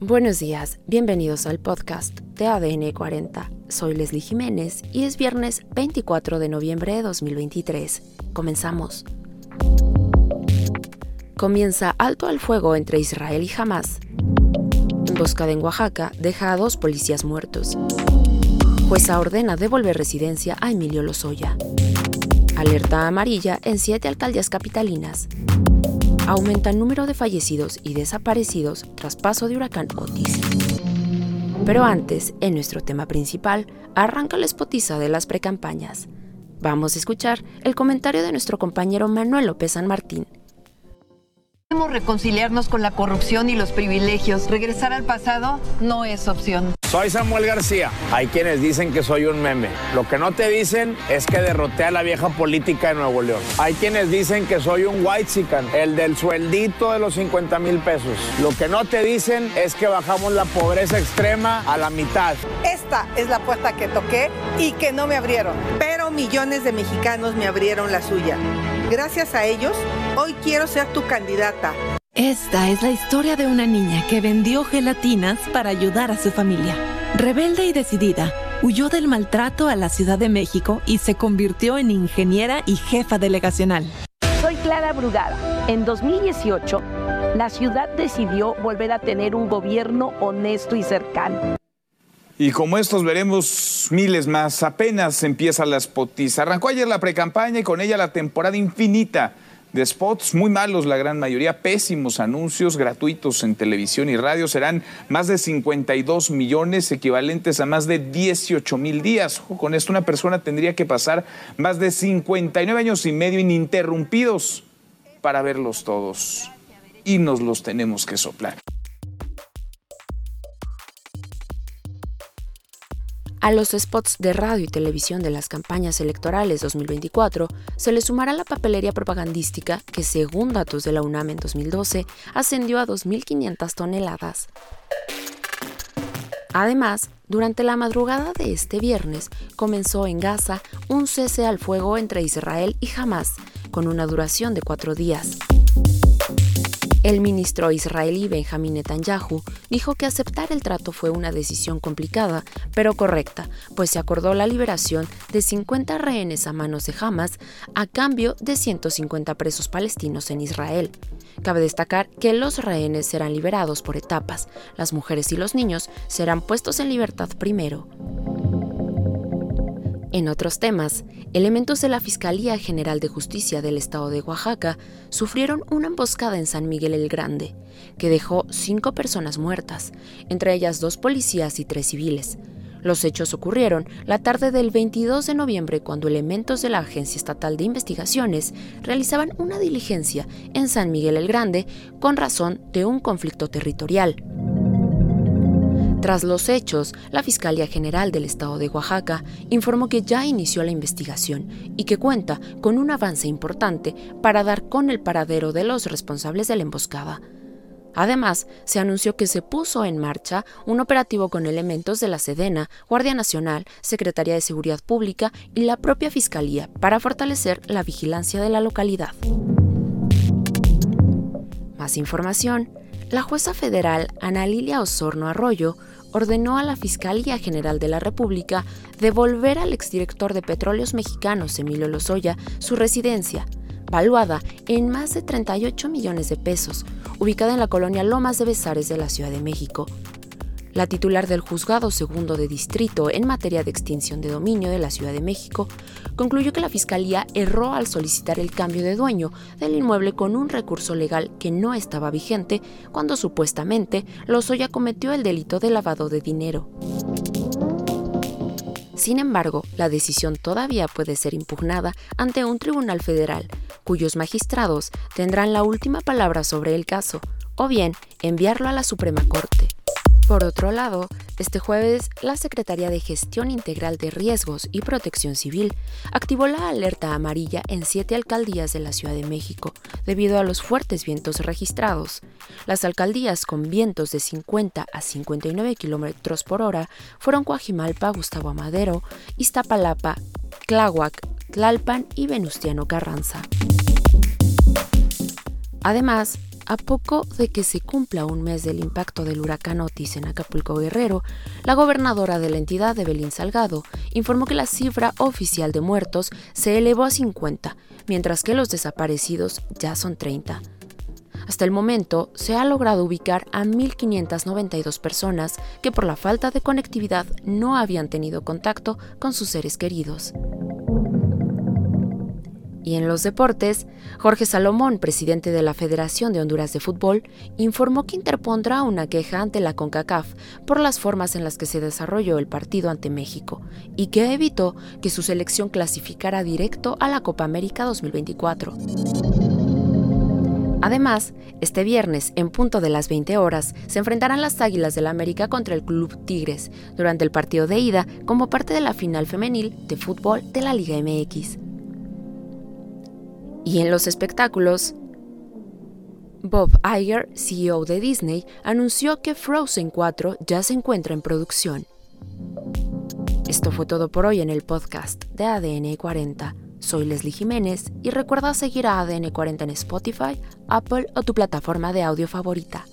Buenos días, bienvenidos al podcast de ADN 40. Soy Leslie Jiménez y es viernes 24 de noviembre de 2023. Comenzamos. Comienza alto al fuego entre Israel y Hamas. Emboscada en Oaxaca deja a dos policías muertos. Jueza ordena devolver residencia a Emilio Lozoya. Alerta amarilla en siete alcaldías capitalinas aumenta el número de fallecidos y desaparecidos tras paso de huracán Otis. Pero antes, en nuestro tema principal, arranca la espotiza de las precampañas. Vamos a escuchar el comentario de nuestro compañero Manuel López San Martín, reconciliarnos con la corrupción y los privilegios. Regresar al pasado no es opción. Soy Samuel García. Hay quienes dicen que soy un meme. Lo que no te dicen es que derroté a la vieja política de Nuevo León. Hay quienes dicen que soy un white chican, el del sueldito de los 50 mil pesos. Lo que no te dicen es que bajamos la pobreza extrema a la mitad. Esta es la puerta que toqué y que no me abrieron, pero millones de mexicanos me abrieron la suya. Gracias a ellos, hoy quiero ser tu candidata. Esta es la historia de una niña que vendió gelatinas para ayudar a su familia. Rebelde y decidida, huyó del maltrato a la Ciudad de México y se convirtió en ingeniera y jefa delegacional. Soy Clara Brugada. En 2018, la ciudad decidió volver a tener un gobierno honesto y cercano. Y como estos veremos miles más, apenas empieza la spotiza. Arrancó ayer la precampaña y con ella la temporada infinita de spots, muy malos la gran mayoría, pésimos anuncios gratuitos en televisión y radio. Serán más de 52 millones, equivalentes a más de 18 mil días. con esto una persona tendría que pasar más de 59 años y medio ininterrumpidos para verlos todos. Y nos los tenemos que soplar. A los spots de radio y televisión de las campañas electorales 2024 se le sumará la papelería propagandística que, según datos de la UNAM en 2012, ascendió a 2.500 toneladas. Además, durante la madrugada de este viernes comenzó en Gaza un cese al fuego entre Israel y Hamas, con una duración de cuatro días. El ministro israelí Benjamin Netanyahu dijo que aceptar el trato fue una decisión complicada, pero correcta, pues se acordó la liberación de 50 rehenes a manos de Hamas a cambio de 150 presos palestinos en Israel. Cabe destacar que los rehenes serán liberados por etapas, las mujeres y los niños serán puestos en libertad primero. En otros temas, elementos de la Fiscalía General de Justicia del Estado de Oaxaca sufrieron una emboscada en San Miguel el Grande, que dejó cinco personas muertas, entre ellas dos policías y tres civiles. Los hechos ocurrieron la tarde del 22 de noviembre cuando elementos de la Agencia Estatal de Investigaciones realizaban una diligencia en San Miguel el Grande con razón de un conflicto territorial. Tras los hechos, la Fiscalía General del Estado de Oaxaca informó que ya inició la investigación y que cuenta con un avance importante para dar con el paradero de los responsables de la emboscada. Además, se anunció que se puso en marcha un operativo con elementos de la Sedena, Guardia Nacional, Secretaría de Seguridad Pública y la propia Fiscalía para fortalecer la vigilancia de la localidad. Más información. La jueza federal Ana Lilia Osorno Arroyo ordenó a la Fiscalía General de la República devolver al exdirector de Petróleos Mexicanos, Emilio Lozoya, su residencia, valuada en más de 38 millones de pesos, ubicada en la colonia Lomas de Besares de la Ciudad de México. La titular del Juzgado Segundo de Distrito en materia de extinción de dominio de la Ciudad de México concluyó que la Fiscalía erró al solicitar el cambio de dueño del inmueble con un recurso legal que no estaba vigente cuando supuestamente Lozoya cometió el delito de lavado de dinero. Sin embargo, la decisión todavía puede ser impugnada ante un tribunal federal, cuyos magistrados tendrán la última palabra sobre el caso, o bien enviarlo a la Suprema Corte. Por otro lado, este jueves, la Secretaría de Gestión Integral de Riesgos y Protección Civil activó la alerta amarilla en siete alcaldías de la Ciudad de México debido a los fuertes vientos registrados. Las alcaldías con vientos de 50 a 59 kilómetros por hora fueron Coajimalpa, Gustavo Amadero, Iztapalapa, Tláhuac, Tlalpan y Venustiano Carranza. Además, A poco de que se cumpla un mes del impacto del huracán Otis en Acapulco Guerrero, la gobernadora de la entidad, Evelyn Salgado, informó que la cifra oficial de muertos se elevó a 50, mientras que los desaparecidos ya son 30. Hasta el momento se ha logrado ubicar a 1.592 personas que por la falta de conectividad no habían tenido contacto con sus seres queridos. Y en los deportes, Jorge Salomón, presidente de la Federación de Honduras de Fútbol, informó que interpondrá una queja ante la CONCACAF por las formas en las que se desarrolló el partido ante México y que evitó que su selección clasificara directo a la Copa América 2024. Además, este viernes, en punto de las 20 horas, se enfrentarán las Águilas del la América contra el Club Tigres durante el partido de ida como parte de la final femenil de fútbol de la Liga MX. Y en los espectáculos, Bob Iger, CEO de Disney, anunció que Frozen 4 ya se encuentra en producción. Esto fue todo por hoy en el podcast de ADN 40. Soy Leslie Jiménez y recuerda seguir a ADN 40 en Spotify, Apple o tu plataforma de audio favorita.